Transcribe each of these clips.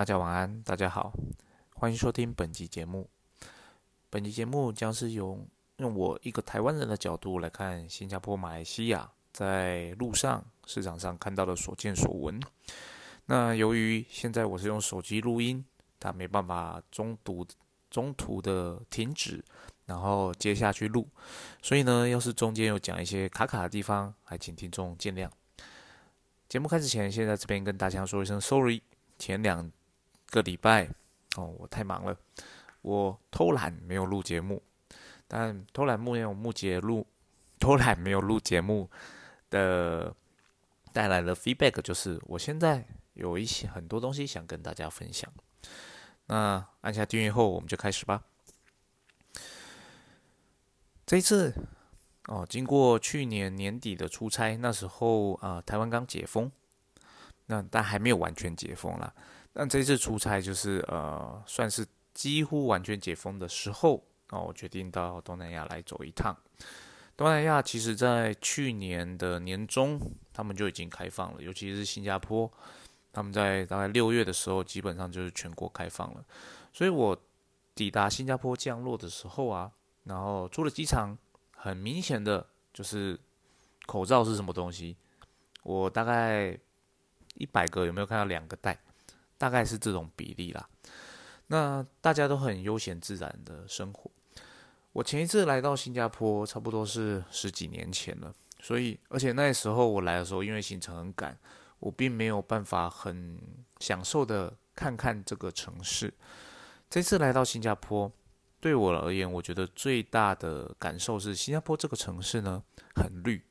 大家晚安，大家好，欢迎收听本集节目。本集节目将是用用我一个台湾人的角度来看新加坡、马来西亚在路上、市场上看到的所见所闻。那由于现在我是用手机录音，它没办法中途中途的停止，然后接下去录，所以呢，要是中间有讲一些卡卡的地方，还请听众见谅。节目开始前，先在这边跟大家说一声 sorry。前两个礼拜哦，我太忙了，我偷懒没有录节目。但偷懒没有录节录，偷懒没有录节目的带来的 feedback 就是，我现在有一些很多东西想跟大家分享。那按下订阅后，我们就开始吧。这一次哦，经过去年年底的出差，那时候啊，台湾刚解封。那但还没有完全解封啦。但这次出差就是呃，算是几乎完全解封的时候那，我决定到东南亚来走一趟。东南亚其实在去年的年中，他们就已经开放了，尤其是新加坡，他们在大概六月的时候，基本上就是全国开放了。所以我抵达新加坡降落的时候啊，然后出了机场，很明显的就是口罩是什么东西，我大概。一百个有没有看到两个戴？大概是这种比例啦。那大家都很悠闲自然的生活。我前一次来到新加坡，差不多是十几年前了。所以，而且那时候我来的时候，因为行程很赶，我并没有办法很享受的看看这个城市。这次来到新加坡，对我而言，我觉得最大的感受是，新加坡这个城市呢，很绿，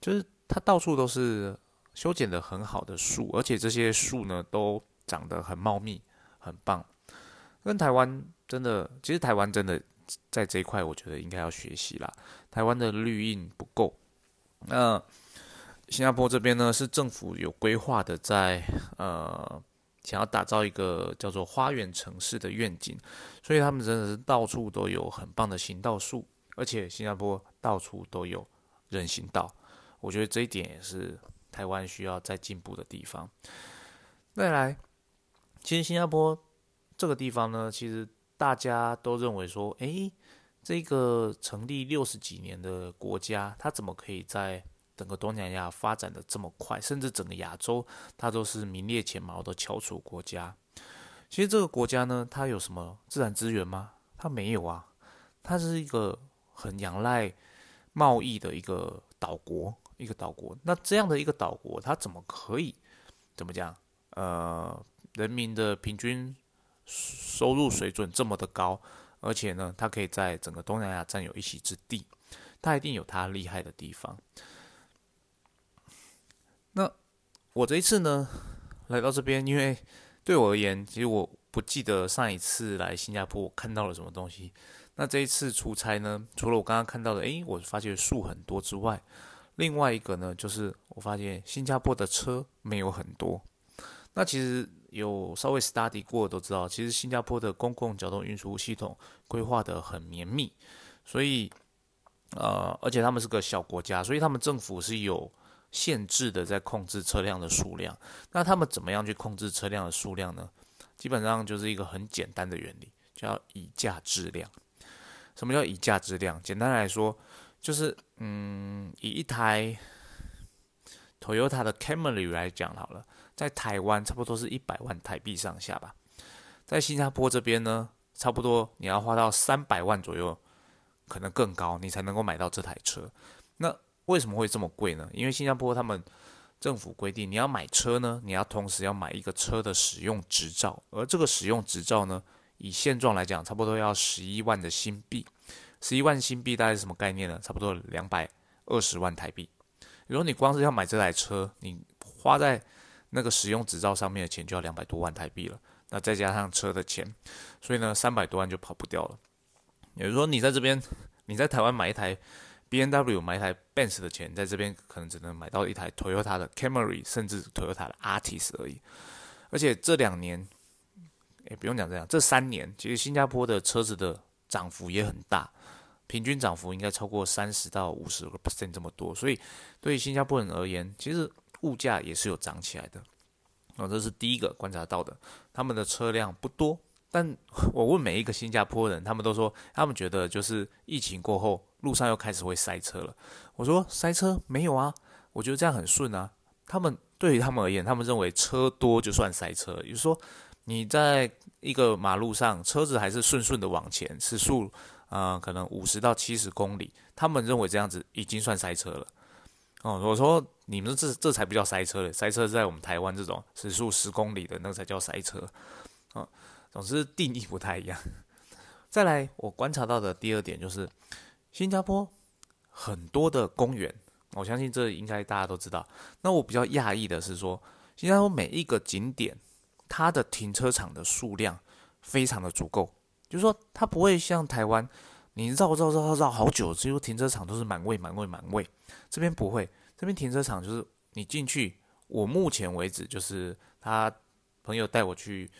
就是它到处都是。修剪的很好的树，而且这些树呢都长得很茂密，很棒。跟台湾真的，其实台湾真的在这一块，我觉得应该要学习啦。台湾的绿荫不够。那新加坡这边呢，是政府有规划的，在呃想要打造一个叫做花园城市的愿景，所以他们真的是到处都有很棒的行道树，而且新加坡到处都有人行道。我觉得这一点也是。台湾需要再进步的地方。再来，其实新加坡这个地方呢，其实大家都认为说，诶，这个成立六十几年的国家，它怎么可以在整个东南亚发展的这么快，甚至整个亚洲，它都是名列前茅的翘楚国家？其实这个国家呢，它有什么自然资源吗？它没有啊，它是一个很仰赖贸易的一个岛国。一个岛国，那这样的一个岛国，它怎么可以怎么讲？呃，人民的平均收入水准这么的高，而且呢，它可以在整个东南亚占有一席之地，它一定有它厉害的地方。那我这一次呢，来到这边，因为对我而言，其实我不记得上一次来新加坡我看到了什么东西。那这一次出差呢，除了我刚刚看到的，诶，我发现树很多之外，另外一个呢，就是我发现新加坡的车没有很多。那其实有稍微 study 过都知道，其实新加坡的公共交通运输系统规划的很绵密，所以呃，而且他们是个小国家，所以他们政府是有限制的在控制车辆的数量。那他们怎么样去控制车辆的数量呢？基本上就是一个很简单的原理，叫以价质量。什么叫以价质量？简单来说。就是，嗯，以一台 Toyota 的 Camry 来讲好了，在台湾差不多是一百万台币上下吧，在新加坡这边呢，差不多你要花到三百万左右，可能更高，你才能够买到这台车。那为什么会这么贵呢？因为新加坡他们政府规定，你要买车呢，你要同时要买一个车的使用执照，而这个使用执照呢，以现状来讲，差不多要十一万的新币。十一万新币大概是什么概念呢？差不多两百二十万台币。如果你光是要买这台车，你花在那个使用执照上面的钱就要两百多万台币了。那再加上车的钱，所以呢，三百多万就跑不掉了。也就是说，你在这边，你在台湾买一台 B N W 买一台 Benz 的钱，在这边可能只能买到一台 Toyota 的 Camry，甚至 Toyota 的 Artis 而已。而且这两年，也不用讲这样，这三年其实新加坡的车子的涨幅也很大。平均涨幅应该超过三十到五十个 percent 这么多，所以对于新加坡人而言，其实物价也是有涨起来的。哦，这是第一个观察到的，他们的车辆不多。但 我问每一个新加坡人，他们都说他们觉得就是疫情过后，路上又开始会塞车了。我说塞车没有啊，我觉得这样很顺啊。他们对于他们而言，他们认为车多就算塞车，也就是说你在一个马路上，车子还是顺顺的往前，时速啊可能五十到七十公里，他们认为这样子已经算塞车了。哦，我说你们这这才不叫塞车嘞，塞车在我们台湾这种时速十公里的那才叫塞车。啊。总之定义不太一样。再来，我观察到的第二点就是，新加坡很多的公园，我相信这应该大家都知道。那我比较讶异的是说，新加坡每一个景点，它的停车场的数量非常的足够，就是说它不会像台湾，你绕绕绕绕绕好久，只有停车场都是满位满位满位。这边不会，这边停车场就是你进去，我目前为止就是他朋友带我去。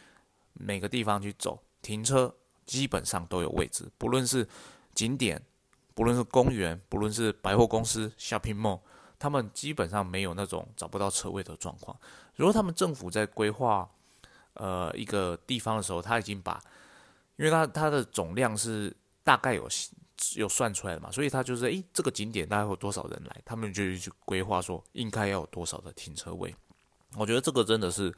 每个地方去走停车，基本上都有位置。不论是景点，不论是公园，不论是百货公司 shopping mall，他们基本上没有那种找不到车位的状况。如果他们政府在规划呃一个地方的时候，他已经把，因为他它的总量是大概有有算出来的嘛，所以他就是诶这个景点大概有多少人来，他们就去规划说应该要有多少的停车位。我觉得这个真的是。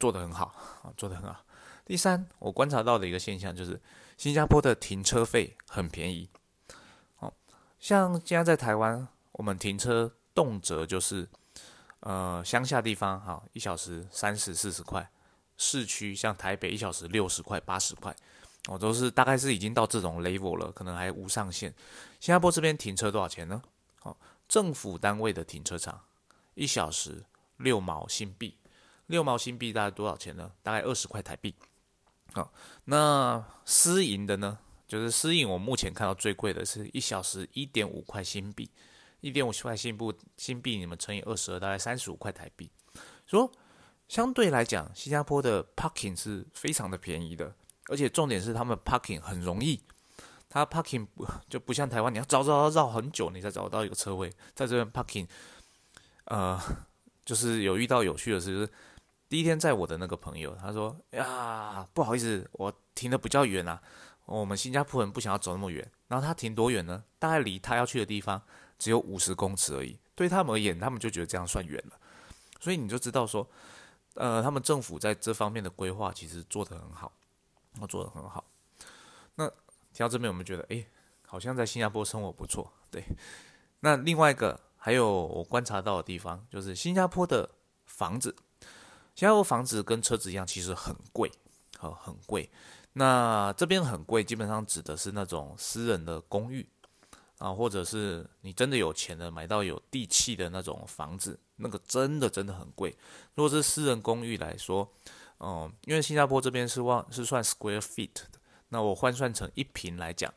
做得很好啊，做得很好。第三，我观察到的一个现象就是，新加坡的停车费很便宜。哦，像现在在台湾，我们停车动辄就是，呃，乡下地方哈，一小时三十四十块；市区像台北，一小时六十块八十块。哦，都是大概是已经到这种 level 了，可能还无上限。新加坡这边停车多少钱呢？哦，政府单位的停车场一小时六毛新币。六毛新币大概多少钱呢？大概二十块台币。好，那私营的呢？就是私营，我目前看到最贵的是一小时一点五块新币，一点五块新币，新币你们乘以二十二，大概三十五块台币。说相对来讲，新加坡的 parking 是非常的便宜的，而且重点是他们 parking 很容易，他 parking 不 就不像台湾，你要找找找很久，你才找到一个车位。在这边 parking，呃，就是有遇到有趣的事，就是。第一天载我的那个朋友，他说：“呀，不好意思，我停的比较远啊，我们新加坡人不想要走那么远。然后他停多远呢？大概离他要去的地方只有五十公尺而已。对他们而言，他们就觉得这样算远了。所以你就知道说，呃，他们政府在这方面的规划其实做得很好，我做得很好。那听到这边，我们觉得，哎，好像在新加坡生活不错。对。那另外一个还有我观察到的地方，就是新加坡的房子。”新加坡房子跟车子一样，其实很贵，好很贵。那这边很贵，基本上指的是那种私人的公寓啊，或者是你真的有钱的买到有地契的那种房子，那个真的真的很贵。如果是私人公寓来说，嗯，因为新加坡这边是望是算 square feet 的，那我换算成一平来讲，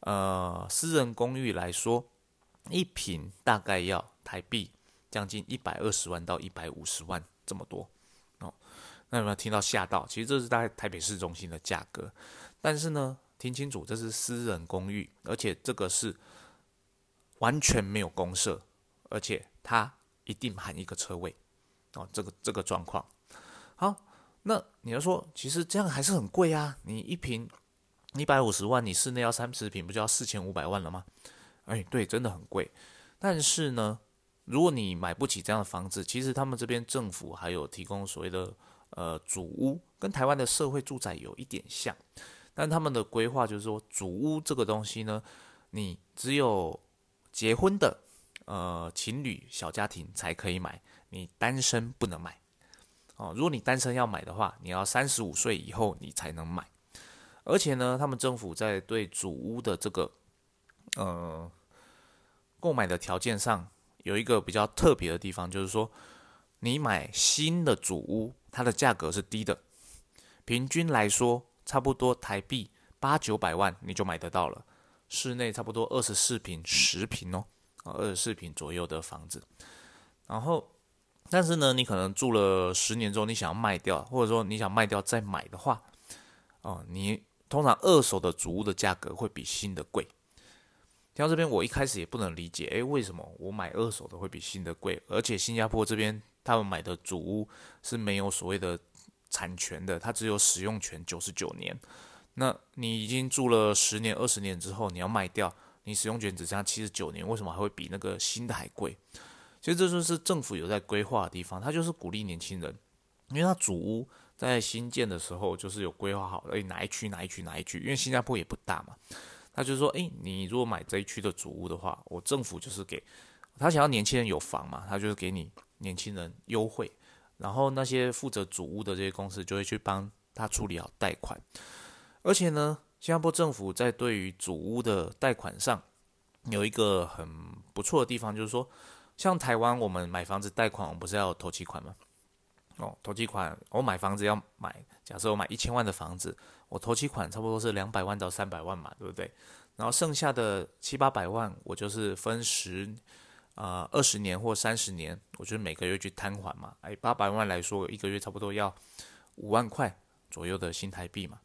呃，私人公寓来说，一平大概要台币将近一百二十万到一百五十万这么多哦。那有没有听到吓到？其实这是在台北市中心的价格，但是呢，听清楚，这是私人公寓，而且这个是完全没有公设，而且它一定含一个车位哦。这个这个状况，好，那你要说，其实这样还是很贵啊。你一平一百五十万，你室内要三十平，不就要四千五百万了吗？哎，对，真的很贵。但是呢，如果你买不起这样的房子，其实他们这边政府还有提供所谓的。呃，主屋跟台湾的社会住宅有一点像，但他们的规划就是说，主屋这个东西呢，你只有结婚的呃情侣小家庭才可以买，你单身不能买。哦，如果你单身要买的话，你要三十五岁以后你才能买。而且呢，他们政府在对主屋的这个呃购买的条件上有一个比较特别的地方，就是说，你买新的主屋。它的价格是低的，平均来说，差不多台币八九百万你就买得到了。室内差不多二十四平、十平哦，二十四平左右的房子。然后，但是呢，你可能住了十年之后，你想要卖掉，或者说你想卖掉再买的话，哦，你通常二手的主屋的价格会比新的贵。听到这边，我一开始也不能理解，诶，为什么我买二手的会比新的贵？而且新加坡这边他们买的主屋是没有所谓的产权的，它只有使用权九十九年。那你已经住了十年、二十年之后，你要卖掉，你使用权只剩下七十九年，为什么还会比那个新的还贵？其实这就是政府有在规划的地方，它就是鼓励年轻人，因为它主屋在新建的时候就是有规划好，诶，哪一区哪一区哪一区，因为新加坡也不大嘛，他就说，诶，你如果买这一区的主屋的话，我政府就是给他想要年轻人有房嘛，他就是给你年轻人优惠，然后那些负责主屋的这些公司就会去帮他处理好贷款。而且呢，新加坡政府在对于主屋的贷款上有一个很不错的地方，就是说，像台湾我们买房子贷款，我们不是要投期款吗？哦，投期款，我买房子要买，假设我买一千万的房子，我投期款差不多是两百万到三百万嘛，对不对？然后剩下的七八百万，我就是分十，呃，二十年或三十年，我就是每个月去摊还嘛。哎，八百万来说，一个月差不多要五万块左右的新台币嘛。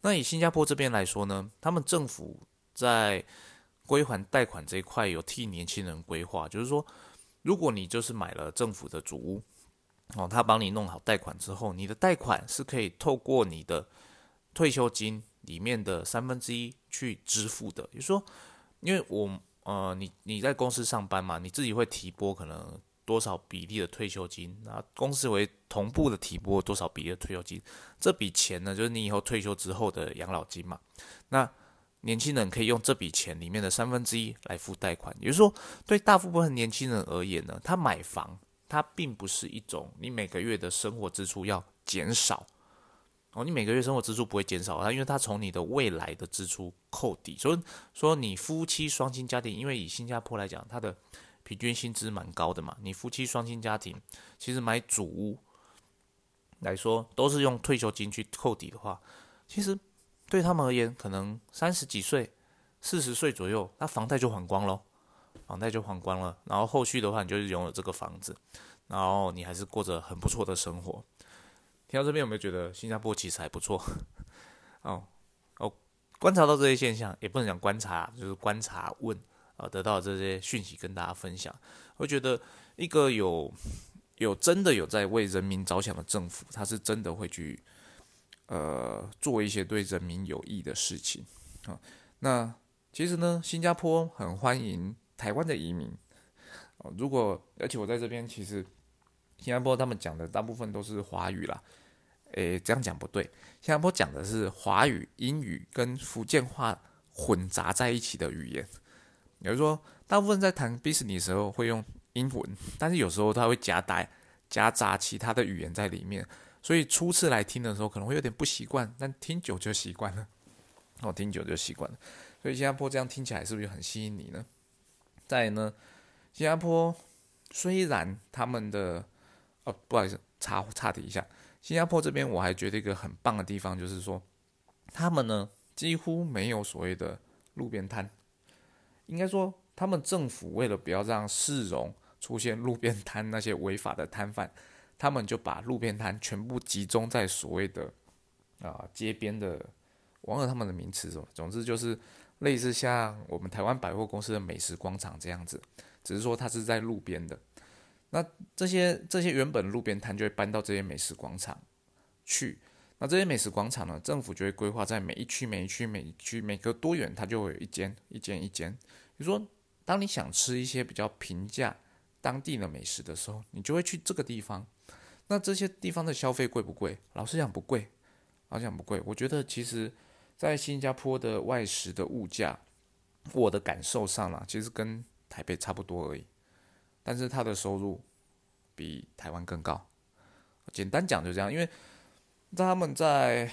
那以新加坡这边来说呢，他们政府在归还贷款这一块有替年轻人规划，就是说，如果你就是买了政府的主屋，哦，他帮你弄好贷款之后，你的贷款是可以透过你的退休金里面的三分之一去支付的。也就是说，因为我呃，你你在公司上班嘛，你自己会提拨可能。多少比例的退休金？那公司为同步的提拨多少比例的退休金？这笔钱呢，就是你以后退休之后的养老金嘛。那年轻人可以用这笔钱里面的三分之一来付贷款。也就是说，对大部分年轻人而言呢，他买房，他并不是一种你每个月的生活支出要减少哦，你每个月生活支出不会减少啊，因为他从你的未来的支出扣抵。所以说，你夫妻双薪家庭，因为以新加坡来讲，它的平均薪资蛮高的嘛，你夫妻双薪家庭，其实买主屋来说，都是用退休金去扣抵的话，其实对他们而言，可能三十几岁、四十岁左右，那房贷就还光喽，房贷就还光了，然后后续的话，你就是拥有这个房子，然后你还是过着很不错的生活。听到这边有没有觉得新加坡其实还不错？哦哦，观察到这些现象，也不能讲观察，就是观察问。啊，得到这些讯息跟大家分享，我觉得一个有有真的有在为人民着想的政府，他是真的会去呃做一些对人民有益的事情啊。那其实呢，新加坡很欢迎台湾的移民。如果而且我在这边，其实新加坡他们讲的大部分都是华语啦。诶，这样讲不对，新加坡讲的是华语、英语跟福建话混杂在一起的语言。比如说，大部分在谈 business 的时候会用英文，但是有时候他会夹带夹杂其他的语言在里面，所以初次来听的时候可能会有点不习惯，但听久就习惯了。哦，听久就习惯了。所以新加坡这样听起来是不是很吸引你呢？再呢，新加坡虽然他们的哦，不好意思，插插题一下，新加坡这边我还觉得一个很棒的地方就是说，他们呢几乎没有所谓的路边摊。应该说，他们政府为了不要让市容出现路边摊那些违法的摊贩，他们就把路边摊全部集中在所谓的啊街边的，忘了他们的名词什么，总之就是类似像我们台湾百货公司的美食广场这样子，只是说它是在路边的。那这些这些原本路边摊就会搬到这些美食广场去。那这些美食广场呢，政府就会规划在每一区、每一区、每一区，每隔多远它就会有一间、一间、一间。比如说，当你想吃一些比较平价、当地的美食的时候，你就会去这个地方。那这些地方的消费贵不贵？老实讲不贵，老实讲不贵。我觉得其实，在新加坡的外食的物价，我的感受上啦，其实跟台北差不多而已。但是他的收入比台湾更高。简单讲就这样，因为。他们在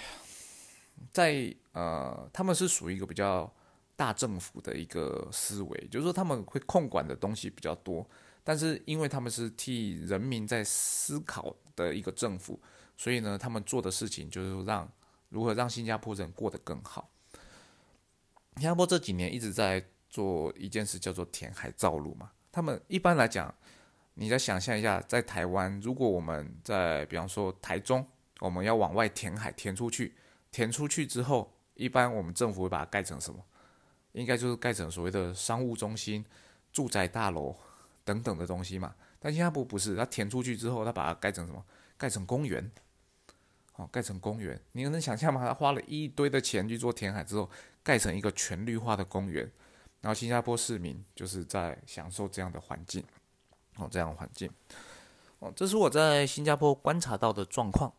在呃，他们是属于一个比较大政府的一个思维，就是说他们会控管的东西比较多，但是因为他们是替人民在思考的一个政府，所以呢，他们做的事情就是让如何让新加坡人过得更好。新加坡这几年一直在做一件事，叫做填海造陆嘛。他们一般来讲，你再想象一下，在台湾，如果我们在比方说台中。我们要往外填海，填出去，填出去之后，一般我们政府会把它盖成什么？应该就是盖成所谓的商务中心、住宅大楼等等的东西嘛。但新加坡不是，它填出去之后，它把它盖成什么？盖成公园，哦，盖成公园。你能想象吗？他花了一堆的钱去做填海之后，盖成一个全绿化的公园，然后新加坡市民就是在享受这样的环境，哦，这样的环境，哦，这是我在新加坡观察到的状况。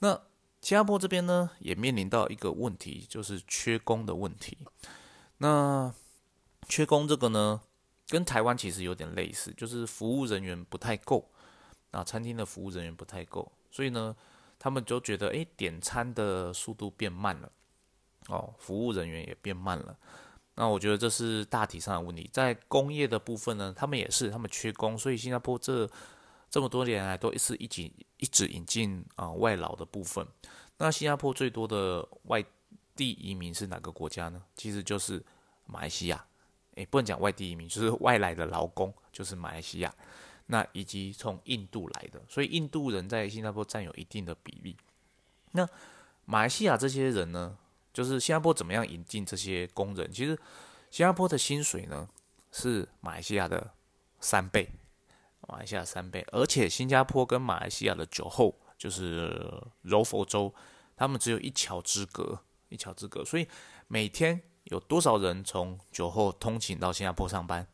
那新加坡这边呢，也面临到一个问题，就是缺工的问题。那缺工这个呢，跟台湾其实有点类似，就是服务人员不太够，啊，餐厅的服务人员不太够，所以呢，他们就觉得，哎，点餐的速度变慢了，哦，服务人员也变慢了。那我觉得这是大体上的问题。在工业的部分呢，他们也是，他们缺工，所以新加坡这这么多年来都是一直一直引进啊外劳的部分。那新加坡最多的外地移民是哪个国家呢？其实就是马来西亚。诶，不能讲外地移民，就是外来的劳工，就是马来西亚。那以及从印度来的，所以印度人在新加坡占有一定的比例。那马来西亚这些人呢，就是新加坡怎么样引进这些工人？其实新加坡的薪水呢是马来西亚的三倍，马来西亚三倍，而且新加坡跟马来西亚的酒后就是柔佛州，他们只有一桥之隔，一桥之隔，所以每天有多少人从酒后通勤到新加坡上班？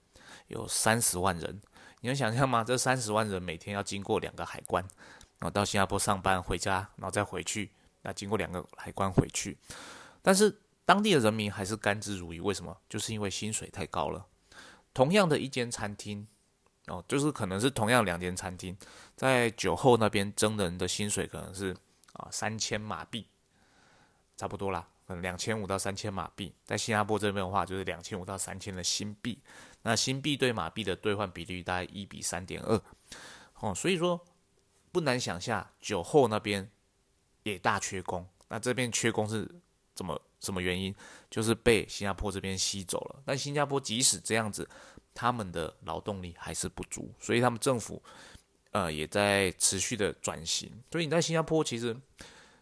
有三十万人，你能想象吗？这三十万人每天要经过两个海关，然后到新加坡上班回家，然后再回去，那经过两个海关回去。但是当地的人民还是甘之如饴，为什么？就是因为薪水太高了。同样的一间餐厅，哦，就是可能是同样两间餐厅，在酒后那边征人的薪水可能是啊三千马币，差不多啦，可能两千五到三千马币。在新加坡这边的话，就是两千五到三千的新币。那新币对马币的兑换比率大概一比三点二，哦，所以说不难想象，酒后那边也大缺工。那这边缺工是怎么什么原因？就是被新加坡这边吸走了。但新加坡即使这样子，他们的劳动力还是不足，所以他们政府呃也在持续的转型。所以你在新加坡其实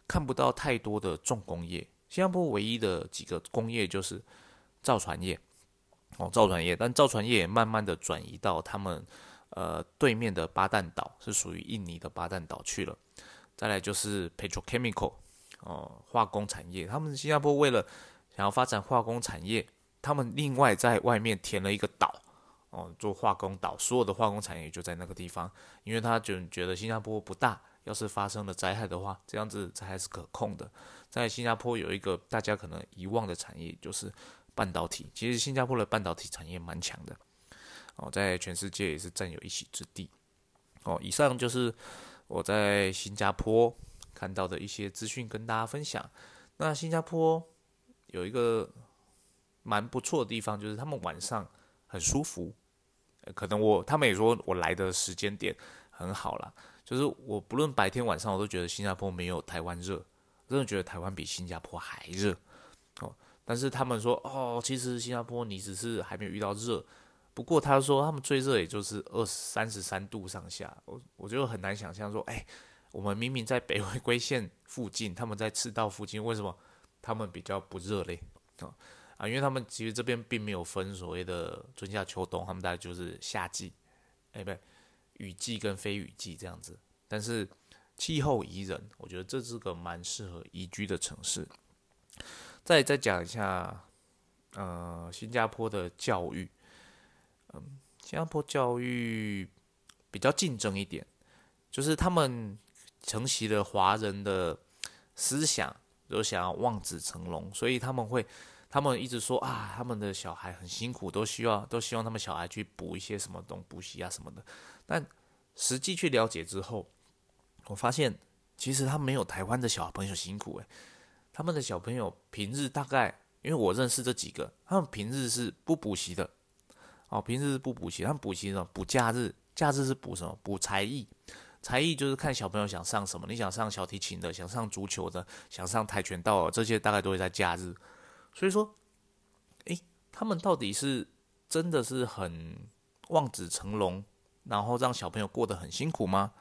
看不到太多的重工业，新加坡唯一的几个工业就是造船业。哦，造船业，但造船业也慢慢的转移到他们呃对面的巴旦岛，是属于印尼的巴旦岛去了。再来就是 petrochemical，哦，化工产业。他们新加坡为了想要发展化工产业，他们另外在外面填了一个岛，哦，做化工岛，所有的化工产业就在那个地方。因为他就觉得新加坡不大，要是发生了灾害的话，这样子才还是可控的。在新加坡有一个大家可能遗忘的产业，就是。半导体其实新加坡的半导体产业蛮强的哦，在全世界也是占有一席之地哦。以上就是我在新加坡看到的一些资讯，跟大家分享。那新加坡有一个蛮不错的地方，就是他们晚上很舒服。可能我他们也说我来的时间点很好啦，就是我不论白天晚上，我都觉得新加坡没有台湾热，真的觉得台湾比新加坡还热哦。但是他们说，哦，其实新加坡你只是还没有遇到热，不过他说他们最热也就是二三十三度上下，我我就很难想象说，哎，我们明明在北回归线附近，他们在赤道附近，为什么他们比较不热嘞？啊啊，因为他们其实这边并没有分所谓的春夏秋冬，他们大概就是夏季，哎，不对，雨季跟非雨季这样子，但是气候宜人，我觉得这是个蛮适合宜居的城市。再再讲一下，呃，新加坡的教育，嗯，新加坡教育比较竞争一点，就是他们承袭了华人的思想，都想要望子成龙，所以他们会，他们一直说啊，他们的小孩很辛苦，都需要都希望他们小孩去补一些什么东补习啊什么的，但实际去了解之后，我发现其实他没有台湾的小朋友辛苦诶。他们的小朋友平日大概，因为我认识这几个，他们平日是不补习的，哦，平日是不补习，他们补习什么？补假日，假日是补什么？补才艺，才艺就是看小朋友想上什么，你想上小提琴的，想上足球的，想上跆拳道，这些大概都会在假日。所以说，诶，他们到底是真的是很望子成龙，然后让小朋友过得很辛苦吗？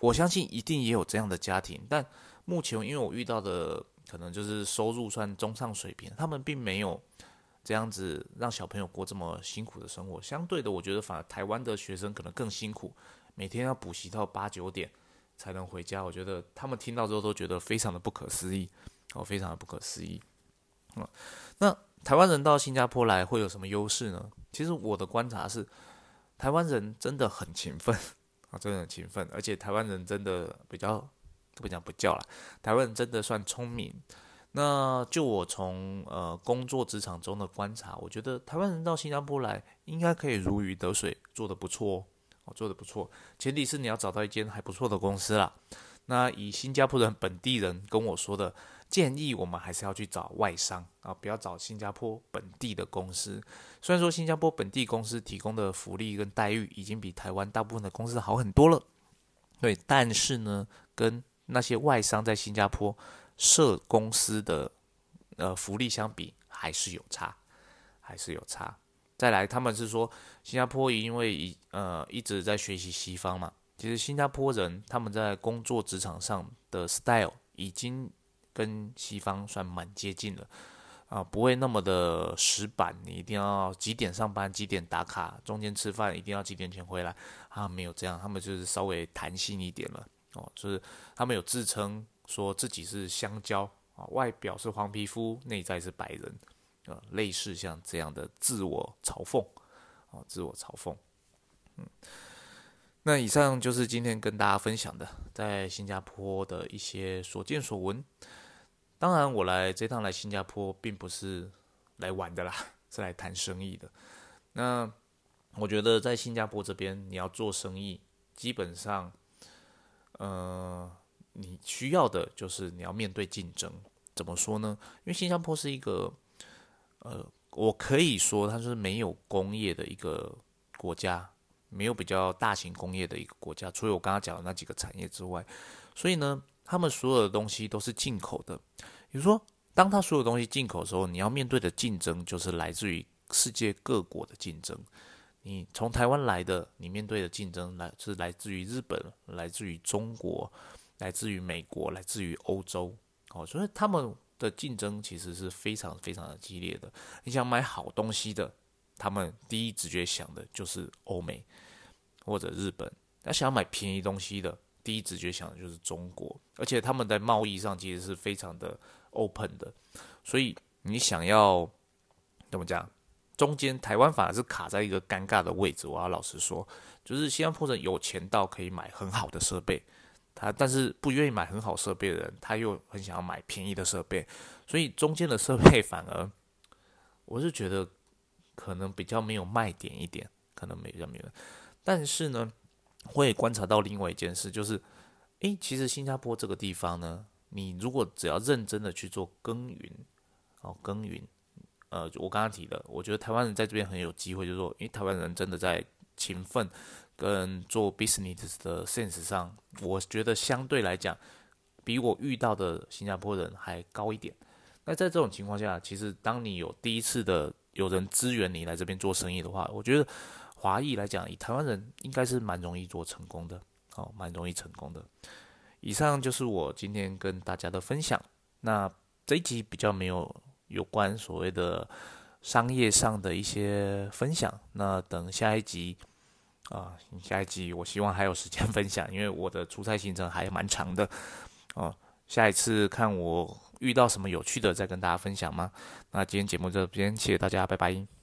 我相信一定也有这样的家庭，但目前因为我遇到的。可能就是收入算中上水平，他们并没有这样子让小朋友过这么辛苦的生活。相对的，我觉得反而台湾的学生可能更辛苦，每天要补习到八九点才能回家。我觉得他们听到之后都觉得非常的不可思议，哦，非常的不可思议。那台湾人到新加坡来会有什么优势呢？其实我的观察是，台湾人真的很勤奋 啊，真的很勤奋，而且台湾人真的比较不讲不叫了，台湾人真的算聪明。那就我从呃工作职场中的观察，我觉得台湾人到新加坡来应该可以如鱼得水，做得不错哦，做得不错。前提是你要找到一间还不错的公司啦。那以新加坡人本地人跟我说的建议，我们还是要去找外商啊，不要找新加坡本地的公司。虽然说新加坡本地公司提供的福利跟待遇已经比台湾大部分的公司好很多了，对，但是呢，跟那些外商在新加坡。设公司的呃福利相比还是有差，还是有差。再来，他们是说新加坡因为一呃一直在学习西方嘛，其实新加坡人他们在工作职场上的 style 已经跟西方算蛮接近了啊，不会那么的死板，你一定要几点上班，几点打卡，中间吃饭一定要几点前回来啊，没有这样，他们就是稍微弹性一点了哦，就是他们有自称。说自己是香蕉啊，外表是黄皮肤，内在是白人，啊，类似像这样的自我嘲讽，啊，自我嘲讽，嗯，那以上就是今天跟大家分享的在新加坡的一些所见所闻。当然，我来这趟来新加坡并不是来玩的啦，是来谈生意的。那我觉得在新加坡这边，你要做生意，基本上，呃。你需要的就是你要面对竞争，怎么说呢？因为新加坡是一个，呃，我可以说它是没有工业的一个国家，没有比较大型工业的一个国家，除了我刚刚讲的那几个产业之外，所以呢，他们所有的东西都是进口的。比如说，当他所有东西进口的时候，你要面对的竞争就是来自于世界各国的竞争。你从台湾来的，你面对的竞争来是来自于日本，来自于中国。来自于美国，来自于欧洲，哦，所以他们的竞争其实是非常非常的激烈的。你想买好东西的，他们第一直觉想的就是欧美或者日本；那想要买便宜东西的，第一直觉想的就是中国。而且他们在贸易上其实是非常的 open 的，所以你想要怎么讲？中间台湾反而是卡在一个尴尬的位置。我要老实说，就是新加坡人有钱到可以买很好的设备。他但是不愿意买很好设备的人，他又很想要买便宜的设备，所以中间的设备 反而，我是觉得可能比较没有卖点一点，可能没有没有。但是呢，会观察到另外一件事，就是，诶，其实新加坡这个地方呢，你如果只要认真的去做耕耘，哦，耕耘，呃，我刚刚提的，我觉得台湾人在这边很有机会，就是说，因为台湾人真的在勤奋。跟做 business 的 sense 上，我觉得相对来讲，比我遇到的新加坡人还高一点。那在这种情况下，其实当你有第一次的有人支援你来这边做生意的话，我觉得华裔来讲，以台湾人应该是蛮容易做成功的，哦，蛮容易成功的。以上就是我今天跟大家的分享。那这一集比较没有有关所谓的商业上的一些分享，那等下一集。啊，下一集我希望还有时间分享，因为我的出差行程还蛮长的。哦，下一次看我遇到什么有趣的，再跟大家分享吗？那今天节目这边，谢谢大家，拜拜。